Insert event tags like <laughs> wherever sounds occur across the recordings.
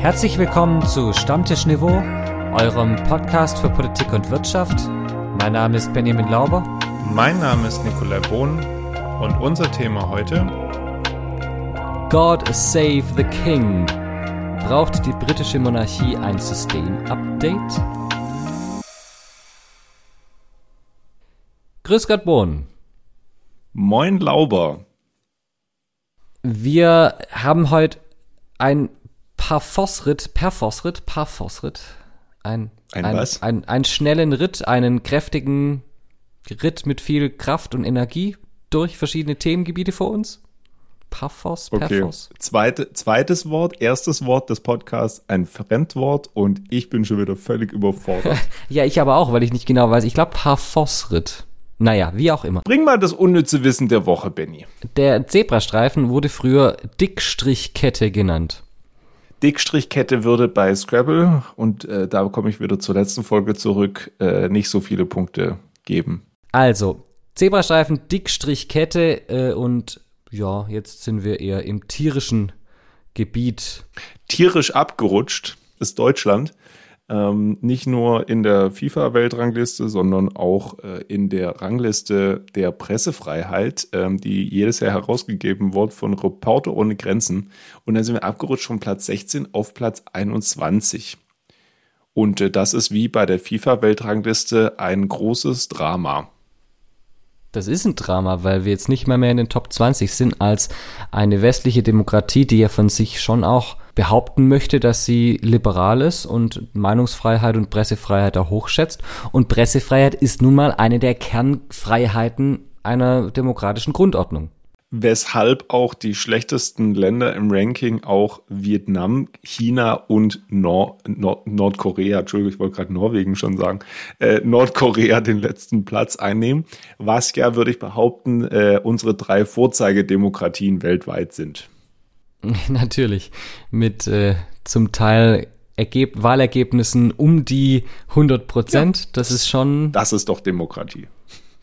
Herzlich willkommen zu Stammtisch Niveau, eurem Podcast für Politik und Wirtschaft. Mein Name ist Benjamin Lauber. Mein Name ist Nikolai Bohn und unser Thema heute God Save the King. Braucht die britische Monarchie ein System-Update? Grüß Gott, Bohn. Moin Lauber. Wir haben heute ein Parforce-Ritt, Perforce-Ritt, Parforce-Ritt. Ein, Ein ein, was? Ein, einen schnellen Ritt, einen kräftigen Ritt mit viel Kraft und Energie durch verschiedene Themengebiete vor uns. Parforce, Okay. Perforce. Zweite, zweites Wort, erstes Wort des Podcasts, ein Fremdwort und ich bin schon wieder völlig überfordert. <laughs> Ja, ich aber auch, weil ich nicht genau weiß. Ich glaube Parforce-Ritt. Naja, wie auch immer. Bring mal das unnütze Wissen der Woche, Benny. Der Zebrastreifen wurde früher Dickstrichkette genannt. Dickstrichkette würde bei Scrabble, und äh, da komme ich wieder zur letzten Folge zurück, äh, nicht so viele Punkte geben. Also, Zebrastreifen, Dickstrichkette äh, und ja, jetzt sind wir eher im tierischen Gebiet. Tierisch abgerutscht ist Deutschland. Ähm, nicht nur in der FIFA-Weltrangliste, sondern auch äh, in der Rangliste der Pressefreiheit, ähm, die jedes Jahr herausgegeben wird von Reporter ohne Grenzen. Und dann sind wir abgerutscht von Platz 16 auf Platz 21. Und äh, das ist wie bei der FIFA-Weltrangliste ein großes Drama. Das ist ein Drama, weil wir jetzt nicht mal mehr in den Top 20 sind als eine westliche Demokratie, die ja von sich schon auch behaupten möchte, dass sie liberal ist und Meinungsfreiheit und Pressefreiheit auch hochschätzt. Und Pressefreiheit ist nun mal eine der Kernfreiheiten einer demokratischen Grundordnung. Weshalb auch die schlechtesten Länder im Ranking auch Vietnam, China und Nor Nord Nordkorea, Entschuldigung, ich wollte gerade Norwegen schon sagen, äh, Nordkorea <laughs> den letzten Platz einnehmen, was ja, würde ich behaupten, äh, unsere drei Vorzeigedemokratien weltweit sind. <laughs> Natürlich. Mit äh, zum Teil Ergeb Wahlergebnissen um die 100 Prozent. das ist schon, Das ist doch Demokratie.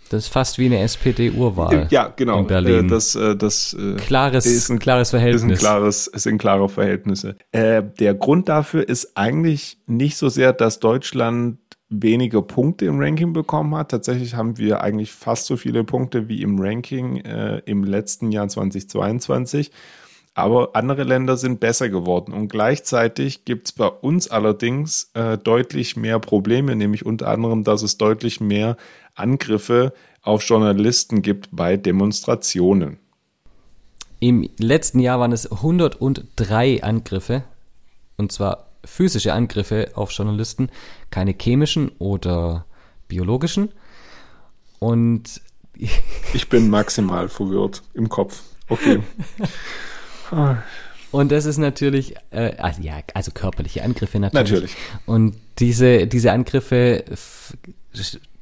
Das ist fast wie eine SPD-Urwahl. Ja, genau. In Berlin. Äh, das, äh, das äh, klares, ist ein- klares ist ein Verhältnis. klares, es sind klare Verhältnisse. Äh, der Grund dafür ist eigentlich nicht so sehr, dass Deutschland weniger Punkte im Ranking bekommen hat. Tatsächlich haben wir eigentlich fast so viele Punkte wie im Ranking äh, im letzten Jahr 2022. Aber andere Länder sind besser geworden. Und gleichzeitig gibt es bei uns allerdings äh, deutlich mehr Probleme, nämlich unter anderem, dass es deutlich mehr Angriffe auf Journalisten gibt bei Demonstrationen. Im letzten Jahr waren es 103 Angriffe, und zwar physische Angriffe auf Journalisten, keine chemischen oder biologischen. Und Ich bin maximal verwirrt im Kopf. Okay. <laughs> Und das ist natürlich, äh, also ja, also körperliche Angriffe natürlich. Natürlich. Und diese, diese Angriffe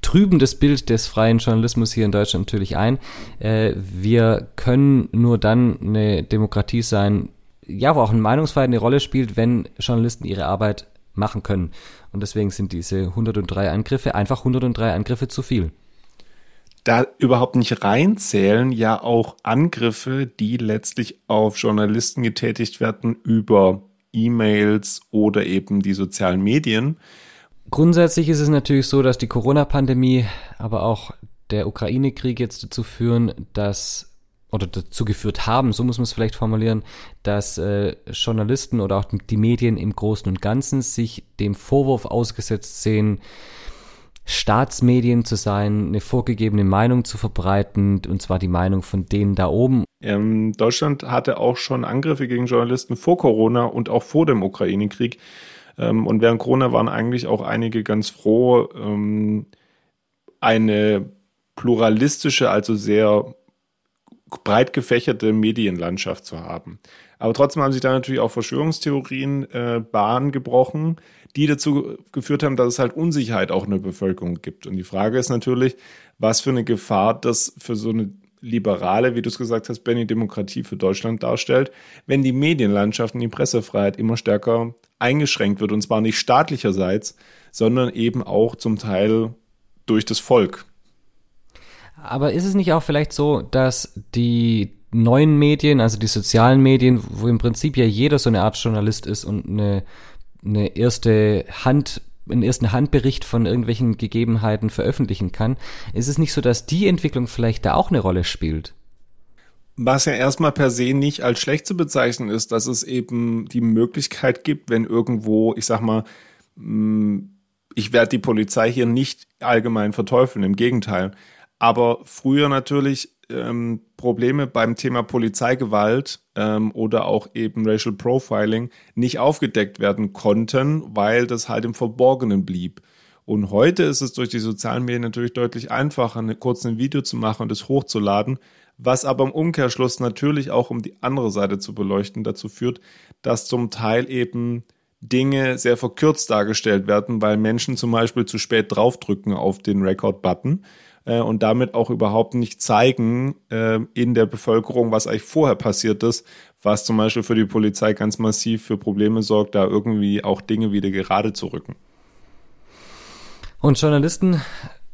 trüben das Bild des freien Journalismus hier in Deutschland natürlich ein. Äh, wir können nur dann eine Demokratie sein, ja, wo auch eine Meinungsfreiheit eine Rolle spielt, wenn Journalisten ihre Arbeit machen können. Und deswegen sind diese 103 Angriffe einfach 103 Angriffe zu viel. Da überhaupt nicht reinzählen ja auch Angriffe, die letztlich auf Journalisten getätigt werden über E-Mails oder eben die sozialen Medien. Grundsätzlich ist es natürlich so, dass die Corona-Pandemie, aber auch der Ukraine-Krieg jetzt dazu führen, dass oder dazu geführt haben, so muss man es vielleicht formulieren, dass äh, Journalisten oder auch die Medien im Großen und Ganzen sich dem Vorwurf ausgesetzt sehen, Staatsmedien zu sein, eine vorgegebene Meinung zu verbreiten, und zwar die Meinung von denen da oben. Ähm, Deutschland hatte auch schon Angriffe gegen Journalisten vor Corona und auch vor dem Ukraine-Krieg. Ähm, und während Corona waren eigentlich auch einige ganz froh, ähm, eine pluralistische, also sehr breit gefächerte Medienlandschaft zu haben. Aber trotzdem haben sich da natürlich auch Verschwörungstheorien äh, Bahn gebrochen, die dazu geführt haben, dass es halt Unsicherheit auch in der Bevölkerung gibt. Und die Frage ist natürlich, was für eine Gefahr das für so eine liberale, wie du es gesagt hast, Benny, Demokratie für Deutschland darstellt, wenn die Medienlandschaft und die Pressefreiheit immer stärker eingeschränkt wird. Und zwar nicht staatlicherseits, sondern eben auch zum Teil durch das Volk. Aber ist es nicht auch vielleicht so, dass die neuen Medien, also die sozialen Medien, wo im Prinzip ja jeder so eine Art Journalist ist und eine, eine erste Hand einen ersten Handbericht von irgendwelchen Gegebenheiten veröffentlichen kann, ist es nicht so, dass die Entwicklung vielleicht da auch eine Rolle spielt? Was ja erstmal per se nicht als schlecht zu bezeichnen ist, dass es eben die Möglichkeit gibt, wenn irgendwo, ich sag mal, mm, ich werde die Polizei hier nicht allgemein verteufeln, im Gegenteil. Aber früher natürlich ähm, Probleme beim Thema Polizeigewalt ähm, oder auch eben Racial Profiling nicht aufgedeckt werden konnten, weil das halt im Verborgenen blieb. Und heute ist es durch die sozialen Medien natürlich deutlich einfacher, eine, kurz ein Video zu machen und es hochzuladen, was aber im Umkehrschluss natürlich auch, um die andere Seite zu beleuchten, dazu führt, dass zum Teil eben Dinge sehr verkürzt dargestellt werden, weil Menschen zum Beispiel zu spät draufdrücken auf den Record-Button äh, und damit auch überhaupt nicht zeigen äh, in der Bevölkerung, was eigentlich vorher passiert ist, was zum Beispiel für die Polizei ganz massiv für Probleme sorgt, da irgendwie auch Dinge wieder gerade zu rücken. Und Journalisten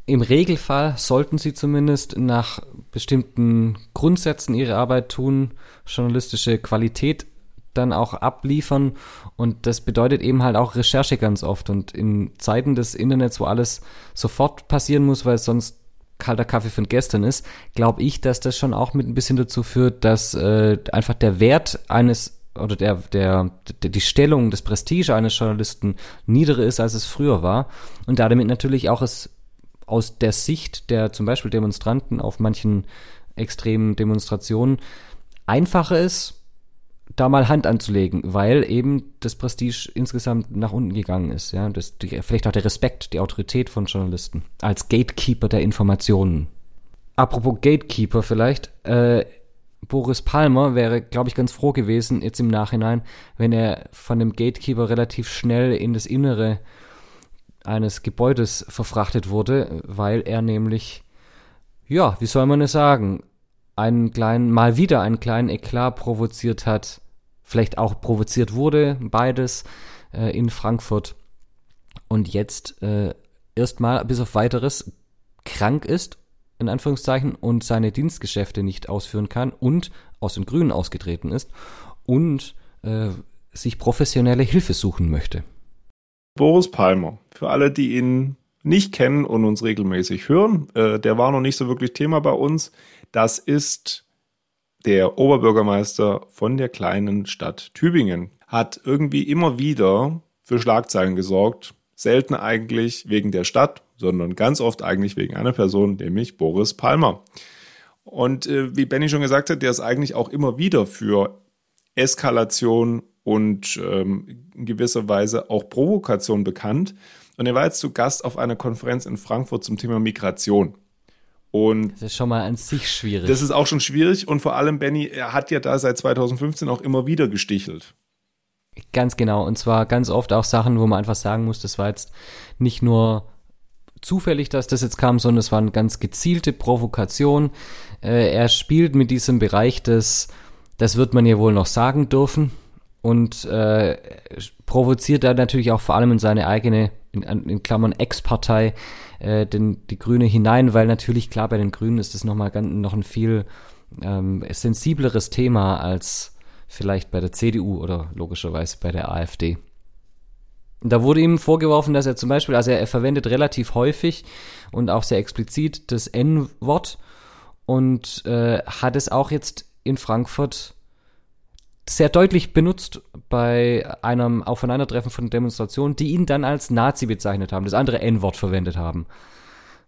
im Regelfall sollten sie zumindest nach bestimmten Grundsätzen ihre Arbeit tun, journalistische Qualität dann auch abliefern und das bedeutet eben halt auch Recherche ganz oft und in Zeiten des Internets, wo alles sofort passieren muss, weil sonst kalter Kaffee von gestern ist, glaube ich, dass das schon auch mit ein bisschen dazu führt, dass äh, einfach der Wert eines oder der, der, der, die Stellung, das Prestige eines Journalisten niedriger ist, als es früher war. Und damit natürlich auch es aus der Sicht der zum Beispiel Demonstranten auf manchen extremen Demonstrationen einfacher ist, da mal Hand anzulegen, weil eben das Prestige insgesamt nach unten gegangen ist. Ja, das, die, vielleicht auch der Respekt, die Autorität von Journalisten als Gatekeeper der Informationen. Apropos Gatekeeper vielleicht, äh, Boris Palmer wäre, glaube ich, ganz froh gewesen jetzt im Nachhinein, wenn er von dem Gatekeeper relativ schnell in das Innere eines Gebäudes verfrachtet wurde, weil er nämlich, ja, wie soll man es sagen, einen kleinen, mal wieder einen kleinen Eklat provoziert hat, vielleicht auch provoziert wurde, beides äh, in Frankfurt und jetzt äh, erstmal bis auf weiteres krank ist, in Anführungszeichen, und seine Dienstgeschäfte nicht ausführen kann und aus den Grünen ausgetreten ist und äh, sich professionelle Hilfe suchen möchte. Boris Palmer, für alle, die ihn nicht kennen und uns regelmäßig hören, äh, der war noch nicht so wirklich Thema bei uns. Das ist der Oberbürgermeister von der kleinen Stadt Tübingen. Hat irgendwie immer wieder für Schlagzeilen gesorgt. Selten eigentlich wegen der Stadt, sondern ganz oft eigentlich wegen einer Person, nämlich Boris Palmer. Und äh, wie Benny schon gesagt hat, der ist eigentlich auch immer wieder für Eskalation und ähm, in gewisser Weise auch Provokation bekannt. Und er war jetzt zu Gast auf einer Konferenz in Frankfurt zum Thema Migration. Und das ist schon mal an sich schwierig. Das ist auch schon schwierig und vor allem Benny, er hat ja da seit 2015 auch immer wieder gestichelt. Ganz genau und zwar ganz oft auch Sachen, wo man einfach sagen muss, das war jetzt nicht nur zufällig, dass das jetzt kam, sondern es war eine ganz gezielte Provokation. Äh, er spielt mit diesem Bereich des, das wird man ja wohl noch sagen dürfen und äh, provoziert da natürlich auch vor allem in seine eigene, in, in Klammern Ex-Partei, äh, den, die Grüne hinein, weil natürlich klar bei den Grünen ist das nochmal ganz, noch ein viel ähm, sensibleres Thema als vielleicht bei der CDU oder logischerweise bei der AfD. Da wurde ihm vorgeworfen, dass er zum Beispiel, also er, er verwendet relativ häufig und auch sehr explizit das N-Wort und äh, hat es auch jetzt in Frankfurt sehr deutlich benutzt bei einem Aufeinandertreffen von Demonstrationen, die ihn dann als Nazi bezeichnet haben, das andere N-Wort verwendet haben.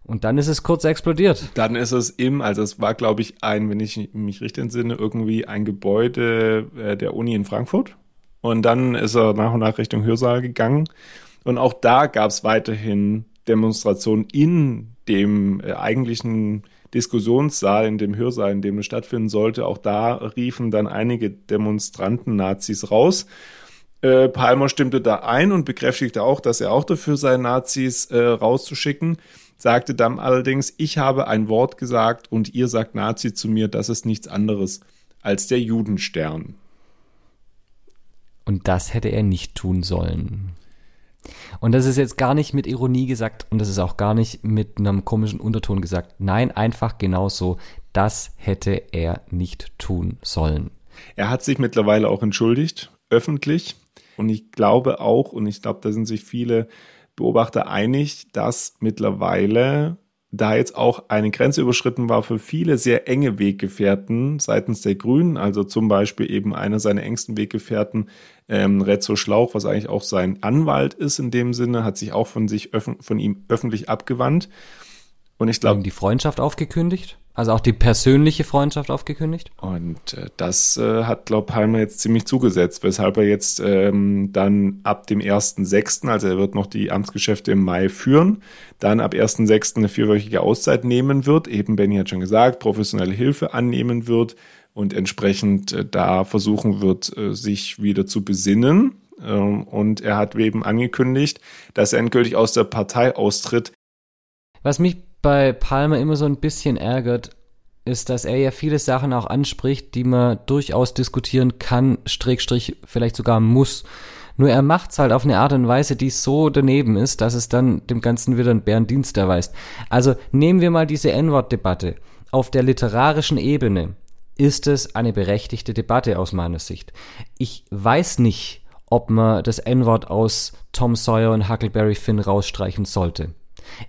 Und dann ist es kurz explodiert. Dann ist es im, also es war, glaube ich, ein, wenn ich mich richtig entsinne, irgendwie ein Gebäude äh, der Uni in Frankfurt. Und dann ist er nach und nach Richtung Hörsaal gegangen. Und auch da gab es weiterhin Demonstrationen in dem äh, eigentlichen Diskussionssaal, in dem Hörsaal, in dem es stattfinden sollte. Auch da riefen dann einige Demonstranten Nazis raus. Äh, Palmer stimmte da ein und bekräftigte auch, dass er auch dafür sei, Nazis äh, rauszuschicken, sagte dann allerdings, ich habe ein Wort gesagt und ihr sagt Nazi zu mir, das ist nichts anderes als der Judenstern. Und das hätte er nicht tun sollen. Und das ist jetzt gar nicht mit Ironie gesagt und das ist auch gar nicht mit einem komischen Unterton gesagt. Nein, einfach genau so. Das hätte er nicht tun sollen. Er hat sich mittlerweile auch entschuldigt, öffentlich. Und ich glaube auch, und ich glaube, da sind sich viele Beobachter einig, dass mittlerweile da jetzt auch eine Grenze überschritten war für viele sehr enge Weggefährten seitens der Grünen, also zum Beispiel eben einer seiner engsten Weggefährten, ähm, Rezzo Schlauch, was eigentlich auch sein Anwalt ist in dem Sinne, hat sich auch von sich von ihm öffentlich abgewandt. Und ich glaube. Die Freundschaft aufgekündigt? Also auch die persönliche Freundschaft aufgekündigt? Und äh, das äh, hat, glaube Palmer jetzt ziemlich zugesetzt, weshalb er jetzt ähm, dann ab dem 1.6., also er wird noch die Amtsgeschäfte im Mai führen, dann ab 1.6. eine vierwöchige Auszeit nehmen wird, eben Benny hat schon gesagt, professionelle Hilfe annehmen wird und entsprechend äh, da versuchen wird, äh, sich wieder zu besinnen. Ähm, und er hat eben angekündigt, dass er endgültig aus der Partei austritt. Was mich bei Palmer immer so ein bisschen ärgert, ist, dass er ja viele Sachen auch anspricht, die man durchaus diskutieren kann, Strickstrich vielleicht sogar muss. Nur er macht's halt auf eine Art und Weise, die so daneben ist, dass es dann dem Ganzen wieder einen Bärendienst erweist. Also nehmen wir mal diese N-Wort-Debatte. Auf der literarischen Ebene ist es eine berechtigte Debatte aus meiner Sicht. Ich weiß nicht, ob man das N-Wort aus Tom Sawyer und Huckleberry Finn rausstreichen sollte.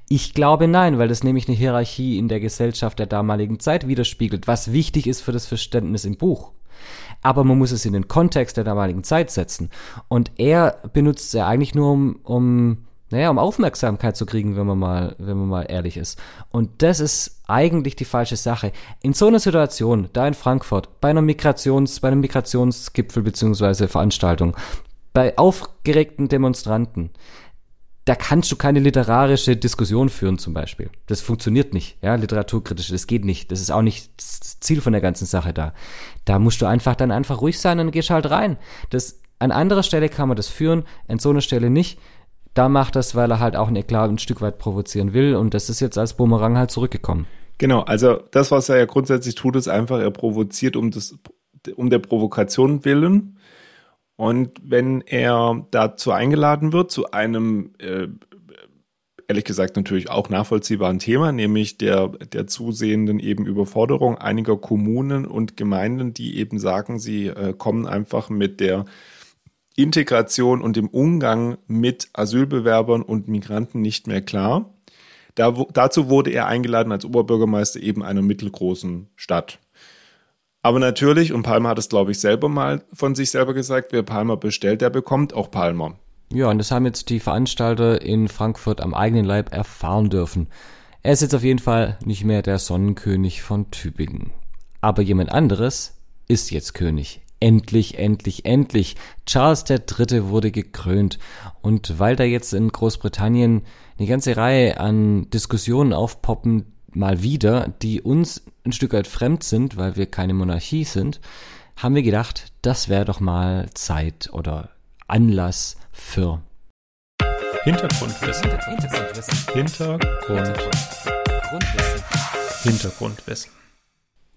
Ich glaube nein, weil das nämlich eine Hierarchie in der Gesellschaft der damaligen Zeit widerspiegelt, was wichtig ist für das Verständnis im Buch. Aber man muss es in den Kontext der damaligen Zeit setzen. Und er benutzt es ja eigentlich nur, um, um, naja, um Aufmerksamkeit zu kriegen, wenn man mal, wenn man mal ehrlich ist. Und das ist eigentlich die falsche Sache. In so einer Situation, da in Frankfurt, bei einer Migrations, bei einem Migrationsgipfel beziehungsweise Veranstaltung, bei aufgeregten Demonstranten, da kannst du keine literarische Diskussion führen zum Beispiel. Das funktioniert nicht, ja, literaturkritisch, das geht nicht. Das ist auch nicht das Ziel von der ganzen Sache da. Da musst du einfach dann einfach ruhig sein und gehst halt rein. Das, an anderer Stelle kann man das führen, an so einer Stelle nicht. Da macht das, weil er halt auch ein Eklat ein Stück weit provozieren will und das ist jetzt als Bumerang halt zurückgekommen. Genau, also das, was er ja grundsätzlich tut, ist einfach, er provoziert um das, um der Provokation willen und wenn er dazu eingeladen wird, zu einem, äh, ehrlich gesagt natürlich auch nachvollziehbaren Thema, nämlich der, der zusehenden eben Überforderung einiger Kommunen und Gemeinden, die eben sagen, sie äh, kommen einfach mit der Integration und dem Umgang mit Asylbewerbern und Migranten nicht mehr klar. Da, dazu wurde er eingeladen als Oberbürgermeister eben einer mittelgroßen Stadt. Aber natürlich, und Palmer hat es, glaube ich, selber mal von sich selber gesagt, wer Palmer bestellt, der bekommt auch Palmer. Ja, und das haben jetzt die Veranstalter in Frankfurt am eigenen Leib erfahren dürfen. Er ist jetzt auf jeden Fall nicht mehr der Sonnenkönig von Tübingen. Aber jemand anderes ist jetzt König. Endlich, endlich, endlich. Charles III. wurde gekrönt. Und weil da jetzt in Großbritannien eine ganze Reihe an Diskussionen aufpoppen, mal wieder, die uns ein Stück weit fremd sind, weil wir keine Monarchie sind, haben wir gedacht, das wäre doch mal Zeit oder Anlass für Hintergrundwissen. Hintergrundwissen. Hintergrundwissen. Hintergrundwissen.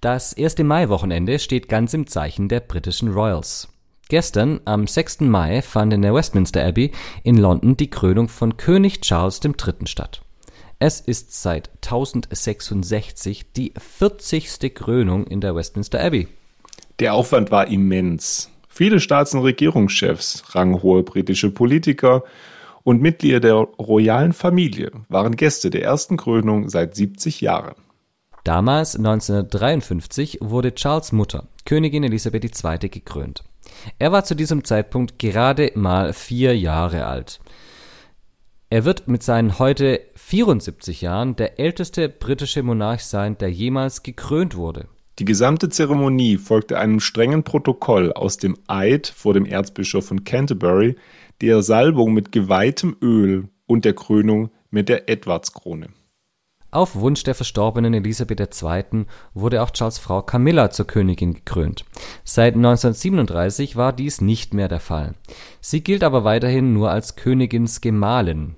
Das erste Mai-Wochenende steht ganz im Zeichen der britischen Royals. Gestern, am 6. Mai, fand in der Westminster Abbey in London die Krönung von König Charles III. statt. Es ist seit 1066 die 40. Krönung in der Westminster Abbey. Der Aufwand war immens. Viele Staats- und Regierungschefs, ranghohe britische Politiker und Mitglieder der royalen Familie waren Gäste der ersten Krönung seit 70 Jahren. Damals, 1953, wurde Charles Mutter, Königin Elisabeth II., gekrönt. Er war zu diesem Zeitpunkt gerade mal vier Jahre alt. Er wird mit seinen heute 74 Jahren der älteste britische Monarch sein, der jemals gekrönt wurde. Die gesamte Zeremonie folgte einem strengen Protokoll aus dem Eid vor dem Erzbischof von Canterbury, der Salbung mit geweihtem Öl und der Krönung mit der Edwardskrone. Auf Wunsch der verstorbenen Elisabeth II. wurde auch Charles Frau Camilla zur Königin gekrönt. Seit 1937 war dies nicht mehr der Fall. Sie gilt aber weiterhin nur als Königins Gemahlin.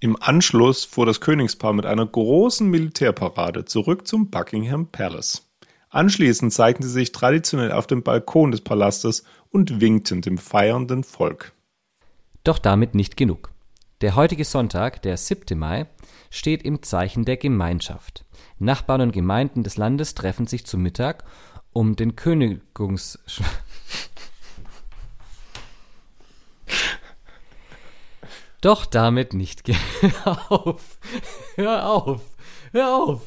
Im Anschluss fuhr das Königspaar mit einer großen Militärparade zurück zum Buckingham Palace. Anschließend zeigten sie sich traditionell auf dem Balkon des Palastes und winkten dem feiernden Volk. Doch damit nicht genug. Der heutige Sonntag, der 7. Mai, steht im Zeichen der Gemeinschaft. Nachbarn und Gemeinden des Landes treffen sich zu Mittag, um den Königungs... Doch damit nicht. <laughs> Hör auf! Hör auf! Hör auf!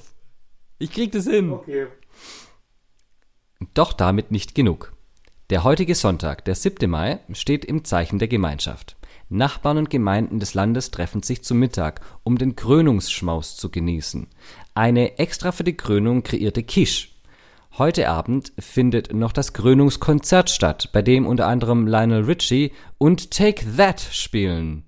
Ich krieg das hin. Okay. Doch damit nicht genug. Der heutige Sonntag, der 7. Mai, steht im Zeichen der Gemeinschaft. Nachbarn und Gemeinden des Landes treffen sich zu Mittag, um den Krönungsschmaus zu genießen. Eine extra für die Krönung kreierte Quiche. Heute Abend findet noch das Krönungskonzert statt, bei dem unter anderem Lionel Richie und Take That spielen.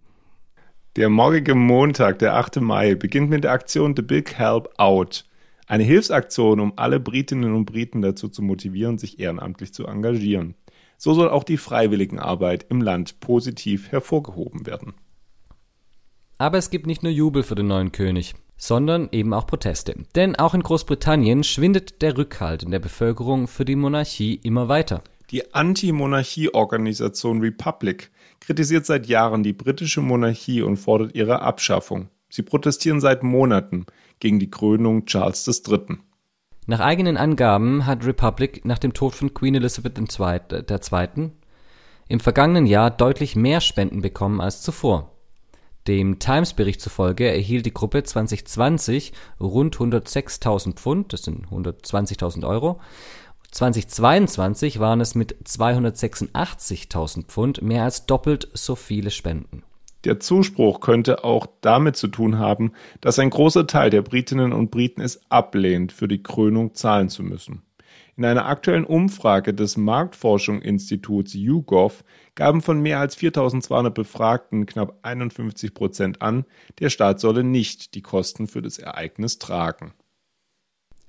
Der morgige Montag, der 8. Mai, beginnt mit der Aktion The Big Help Out. Eine Hilfsaktion, um alle Britinnen und Briten dazu zu motivieren, sich ehrenamtlich zu engagieren. So soll auch die Freiwilligenarbeit im Land positiv hervorgehoben werden. Aber es gibt nicht nur Jubel für den neuen König, sondern eben auch Proteste. Denn auch in Großbritannien schwindet der Rückhalt in der Bevölkerung für die Monarchie immer weiter. Die Anti-Monarchie-Organisation Republic kritisiert seit Jahren die britische Monarchie und fordert ihre Abschaffung. Sie protestieren seit Monaten gegen die Krönung Charles III. Nach eigenen Angaben hat Republic nach dem Tod von Queen Elizabeth II. im vergangenen Jahr deutlich mehr Spenden bekommen als zuvor. Dem Times-Bericht zufolge erhielt die Gruppe 2020 rund 106.000 Pfund, das sind 120.000 Euro. 2022 waren es mit 286.000 Pfund mehr als doppelt so viele Spenden. Der Zuspruch könnte auch damit zu tun haben, dass ein großer Teil der Britinnen und Briten es ablehnt, für die Krönung zahlen zu müssen. In einer aktuellen Umfrage des Marktforschungsinstituts YouGov gaben von mehr als 4200 Befragten knapp 51 Prozent an, der Staat solle nicht die Kosten für das Ereignis tragen.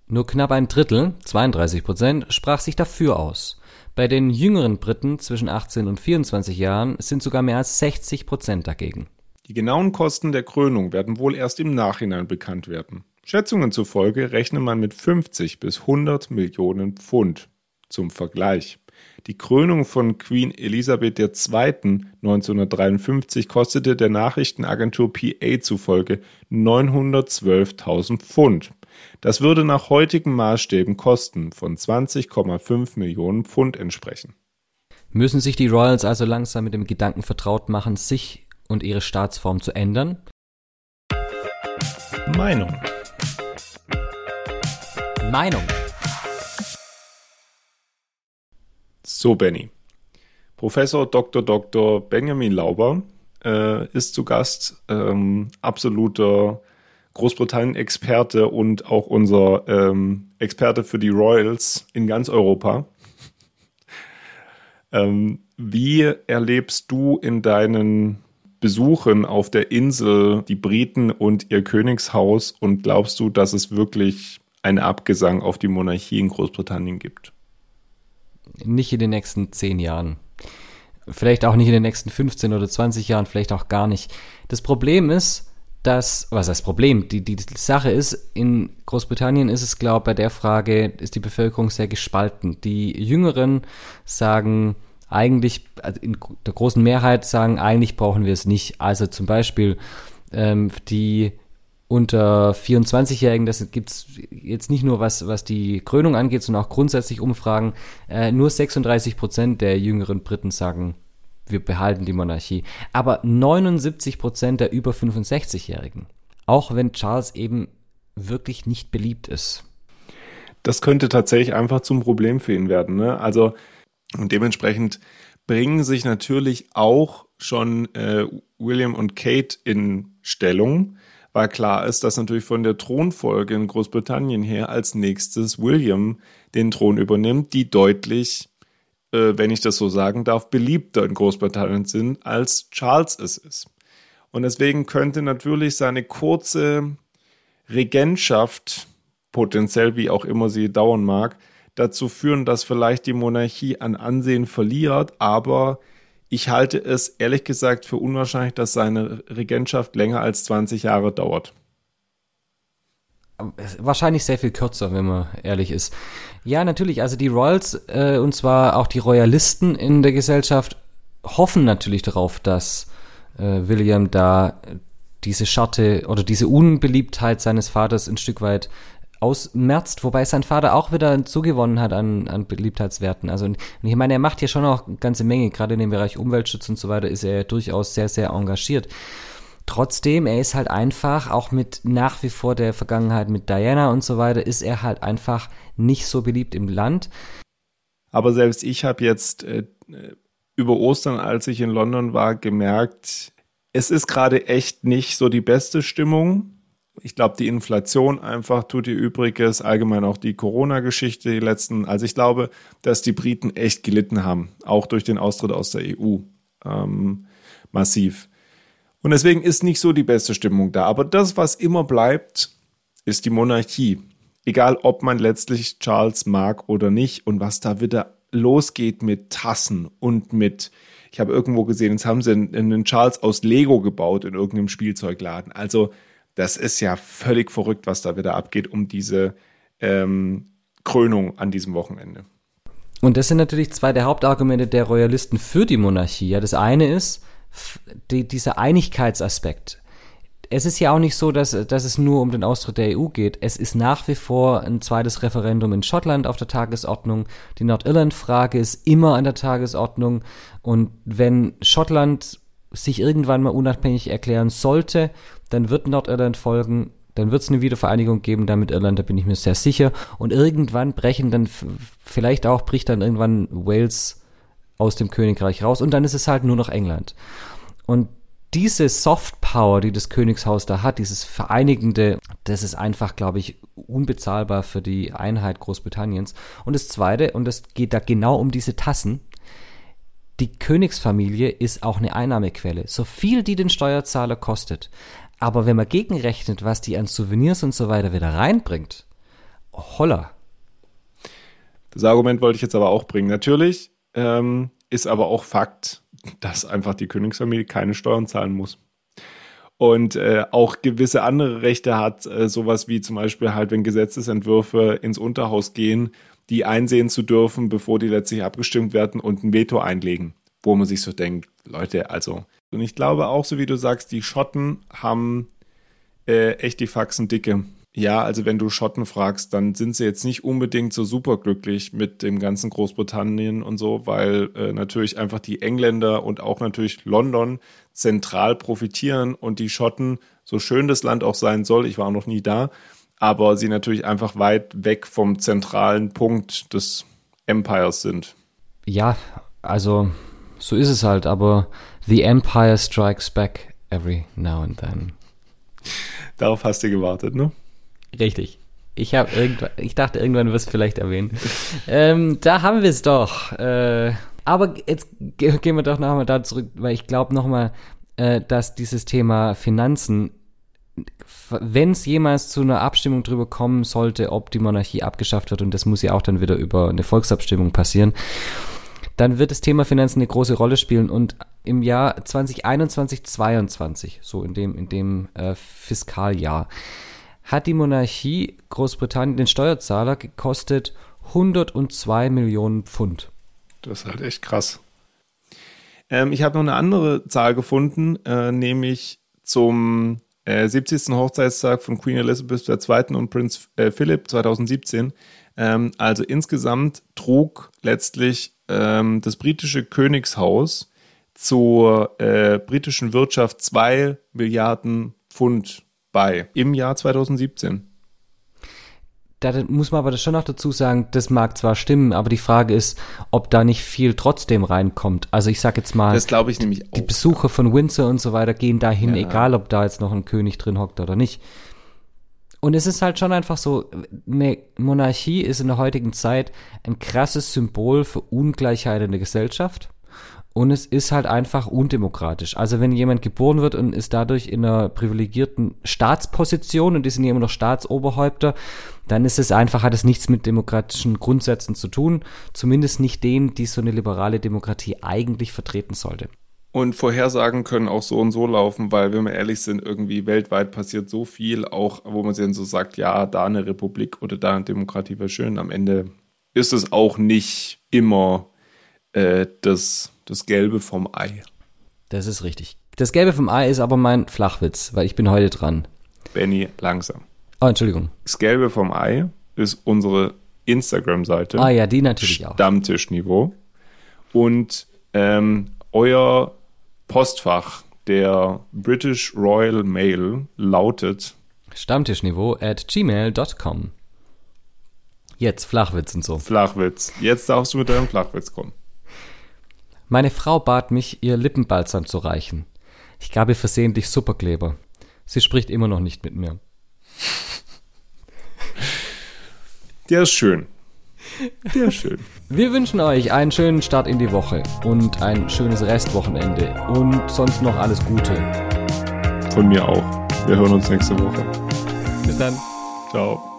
Nur knapp ein Drittel, 32 Prozent, sprach sich dafür aus. Bei den jüngeren Briten zwischen 18 und 24 Jahren sind sogar mehr als 60 Prozent dagegen. Die genauen Kosten der Krönung werden wohl erst im Nachhinein bekannt werden. Schätzungen zufolge rechne man mit 50 bis 100 Millionen Pfund. Zum Vergleich. Die Krönung von Queen Elisabeth II. 1953 kostete der Nachrichtenagentur PA zufolge 912.000 Pfund. Das würde nach heutigen Maßstäben Kosten von 20,5 Millionen Pfund entsprechen. Müssen sich die Royals also langsam mit dem Gedanken vertraut machen, sich und ihre Staatsform zu ändern? Meinung. Meinung. So, Benny. Professor Dr. Dr. Benjamin Lauber äh, ist zu Gast, ähm, absoluter Großbritannien-Experte und auch unser ähm, Experte für die Royals in ganz Europa. ähm, wie erlebst du in deinen Besuchen auf der Insel die Briten und ihr Königshaus und glaubst du, dass es wirklich einen Abgesang auf die Monarchie in Großbritannien gibt? Nicht in den nächsten zehn Jahren. Vielleicht auch nicht in den nächsten 15 oder 20 Jahren, vielleicht auch gar nicht. Das Problem ist, dass, was das Problem, die, die, Sache ist, in Großbritannien ist es, glaube ich, bei der Frage, ist die Bevölkerung sehr gespalten. Die Jüngeren sagen eigentlich, also in der großen Mehrheit sagen, eigentlich brauchen wir es nicht. Also zum Beispiel ähm, die unter 24-Jährigen, das gibt es jetzt nicht nur was, was die Krönung angeht, sondern auch grundsätzlich Umfragen, äh, nur 36 Prozent der jüngeren Briten sagen, wir behalten die Monarchie. Aber 79 Prozent der über 65-Jährigen. Auch wenn Charles eben wirklich nicht beliebt ist. Das könnte tatsächlich einfach zum Problem für ihn werden. Ne? Also und dementsprechend bringen sich natürlich auch schon äh, William und Kate in Stellung, weil klar ist, dass natürlich von der Thronfolge in Großbritannien her als nächstes William den Thron übernimmt, die deutlich äh, wenn ich das so sagen darf, beliebter in Großbritannien sind, als Charles es ist. Und deswegen könnte natürlich seine kurze Regentschaft, potenziell wie auch immer sie dauern mag, dazu führen, dass vielleicht die Monarchie an Ansehen verliert, aber ich halte es ehrlich gesagt für unwahrscheinlich, dass seine Regentschaft länger als 20 Jahre dauert. Wahrscheinlich sehr viel kürzer, wenn man ehrlich ist. Ja, natürlich. Also die Royals äh, und zwar auch die Royalisten in der Gesellschaft hoffen natürlich darauf, dass äh, William da diese Scharte oder diese Unbeliebtheit seines Vaters ein Stück weit ausmerzt, wobei sein Vater auch wieder zugewonnen hat an, an Beliebtheitswerten. Also und ich meine, er macht hier schon auch eine ganze Menge, gerade in dem Bereich Umweltschutz und so weiter ist er durchaus sehr, sehr engagiert. Trotzdem, er ist halt einfach, auch mit nach wie vor der Vergangenheit mit Diana und so weiter, ist er halt einfach nicht so beliebt im Land. Aber selbst ich habe jetzt äh, über Ostern, als ich in London war, gemerkt, es ist gerade echt nicht so die beste Stimmung. Ich glaube, die Inflation einfach tut ihr Übriges, allgemein auch die Corona-Geschichte, die letzten. Also ich glaube, dass die Briten echt gelitten haben, auch durch den Austritt aus der EU. Ähm, massiv. Und deswegen ist nicht so die beste Stimmung da. Aber das, was immer bleibt, ist die Monarchie. Egal, ob man letztlich Charles mag oder nicht und was da wieder losgeht mit Tassen und mit, ich habe irgendwo gesehen, jetzt haben sie einen Charles aus Lego gebaut in irgendeinem Spielzeugladen. Also das ist ja völlig verrückt, was da wieder abgeht um diese ähm, Krönung an diesem Wochenende. Und das sind natürlich zwei der Hauptargumente der Royalisten für die Monarchie. Ja, das eine ist, die, dieser Einigkeitsaspekt. Es ist ja auch nicht so, dass, dass es nur um den Austritt der EU geht. Es ist nach wie vor ein zweites Referendum in Schottland auf der Tagesordnung. Die Nordirland-Frage ist immer an der Tagesordnung. Und wenn Schottland sich irgendwann mal unabhängig erklären sollte, dann wird Nordirland folgen. Dann wird es eine Wiedervereinigung geben, damit Irland, da bin ich mir sehr sicher. Und irgendwann brechen dann, vielleicht auch bricht dann irgendwann Wales aus dem Königreich raus und dann ist es halt nur noch England. Und diese Soft Power, die das Königshaus da hat, dieses Vereinigende, das ist einfach, glaube ich, unbezahlbar für die Einheit Großbritanniens. Und das Zweite, und es geht da genau um diese Tassen, die Königsfamilie ist auch eine Einnahmequelle. So viel die den Steuerzahler kostet. Aber wenn man gegenrechnet, was die an Souvenirs und so weiter wieder reinbringt, holla. Das Argument wollte ich jetzt aber auch bringen. Natürlich ähm, ist aber auch Fakt, dass einfach die Königsfamilie keine Steuern zahlen muss. Und äh, auch gewisse andere Rechte hat, äh, sowas wie zum Beispiel halt, wenn Gesetzesentwürfe ins Unterhaus gehen, die einsehen zu dürfen, bevor die letztlich abgestimmt werden und ein Veto einlegen. Wo man sich so denkt, Leute, also. Und ich glaube auch, so wie du sagst, die Schotten haben äh, echt die Faxen dicke. Ja, also wenn du Schotten fragst, dann sind sie jetzt nicht unbedingt so superglücklich mit dem ganzen Großbritannien und so, weil äh, natürlich einfach die Engländer und auch natürlich London zentral profitieren und die Schotten, so schön das Land auch sein soll, ich war noch nie da, aber sie natürlich einfach weit weg vom zentralen Punkt des Empires sind. Ja, also so ist es halt, aber the Empire strikes back every now and then. Darauf hast du gewartet, ne? Richtig. Ich habe irgendwann, ich dachte, irgendwann wirst du vielleicht erwähnen. ähm, da haben wir es doch. Äh, aber jetzt gehen wir doch nochmal da zurück, weil ich glaube nochmal, äh, dass dieses Thema Finanzen, wenn es jemals zu einer Abstimmung drüber kommen sollte, ob die Monarchie abgeschafft wird, und das muss ja auch dann wieder über eine Volksabstimmung passieren, dann wird das Thema Finanzen eine große Rolle spielen. Und im Jahr 2021, 2022, so in dem, in dem äh, Fiskaljahr, hat die Monarchie Großbritannien den Steuerzahler gekostet 102 Millionen Pfund. Das ist halt echt krass. Ähm, ich habe noch eine andere Zahl gefunden, äh, nämlich zum äh, 70. Hochzeitstag von Queen Elizabeth II. und Prinz äh, Philip 2017. Ähm, also insgesamt trug letztlich ähm, das britische Königshaus zur äh, britischen Wirtschaft 2 Milliarden Pfund bei im Jahr 2017. Da muss man aber das schon noch dazu sagen, das mag zwar stimmen, aber die Frage ist, ob da nicht viel trotzdem reinkommt. Also ich sag jetzt mal, das glaube ich nämlich auch. Die Besucher von Windsor und so weiter gehen dahin, ja. egal ob da jetzt noch ein König drin hockt oder nicht. Und es ist halt schon einfach so, eine Monarchie ist in der heutigen Zeit ein krasses Symbol für Ungleichheit in der Gesellschaft. Und es ist halt einfach undemokratisch. Also wenn jemand geboren wird und ist dadurch in einer privilegierten Staatsposition und die sind ja immer noch Staatsoberhäupter, dann ist es einfach, hat es nichts mit demokratischen Grundsätzen zu tun. Zumindest nicht denen, die so eine liberale Demokratie eigentlich vertreten sollte. Und Vorhersagen können auch so und so laufen, weil, wenn wir ehrlich sind, irgendwie weltweit passiert so viel, auch wo man sich dann so sagt, ja, da eine Republik oder da eine Demokratie wäre schön. Am Ende ist es auch nicht immer äh, das das Gelbe vom Ei. Das ist richtig. Das Gelbe vom Ei ist aber mein Flachwitz, weil ich bin heute dran. Benny, langsam. Oh, Entschuldigung. Das Gelbe vom Ei ist unsere Instagram-Seite. Ah ja, die natürlich auch. Stammtischniveau. Und ähm, euer Postfach der British Royal Mail lautet Stammtischniveau at gmail.com. Jetzt Flachwitz und so. Flachwitz. Jetzt darfst du mit deinem Flachwitz kommen. Meine Frau bat mich, ihr Lippenbalsam zu reichen. Ich gab ihr versehentlich Superkleber. Sie spricht immer noch nicht mit mir. Der ist schön. Der ist schön. Wir wünschen euch einen schönen Start in die Woche und ein schönes Restwochenende und sonst noch alles Gute. Von mir auch. Wir hören uns nächste Woche. Bis dann. Ciao.